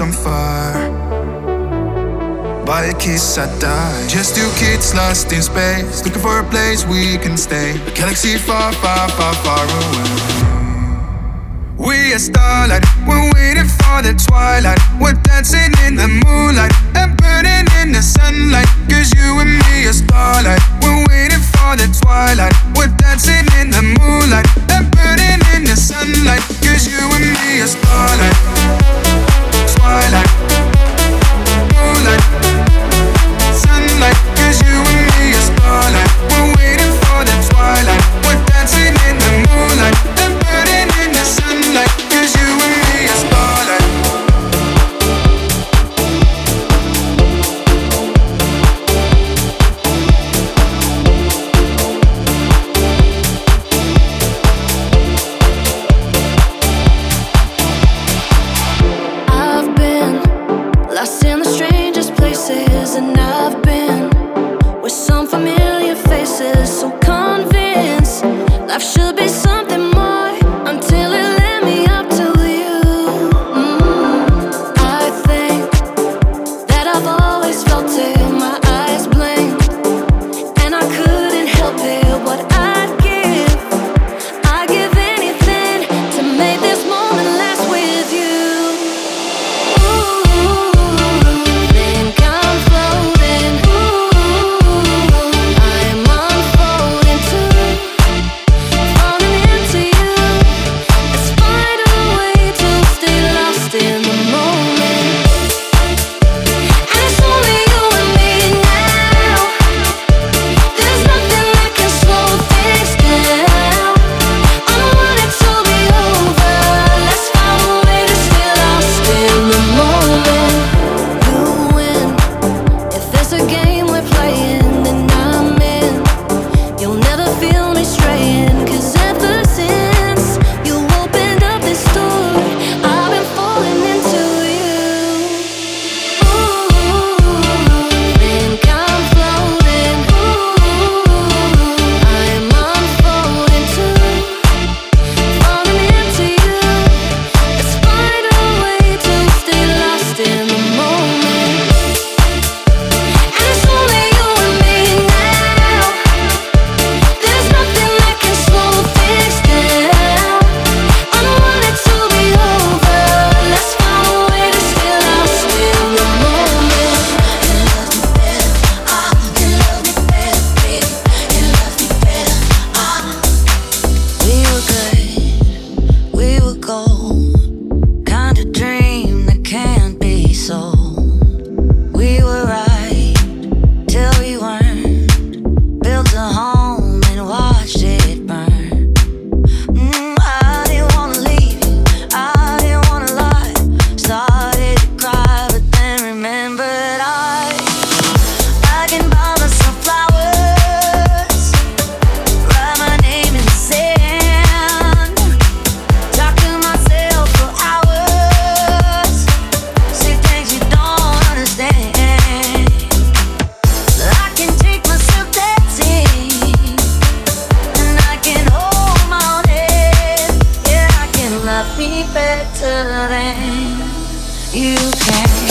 On fire. By a kiss, I die. Just two kids lost in space, looking for a place we can stay. A galaxy far, far, far, far away. We are starlight, we're waiting for the twilight. We're dancing in the moonlight and burning in the sunlight. Cause you cherry red,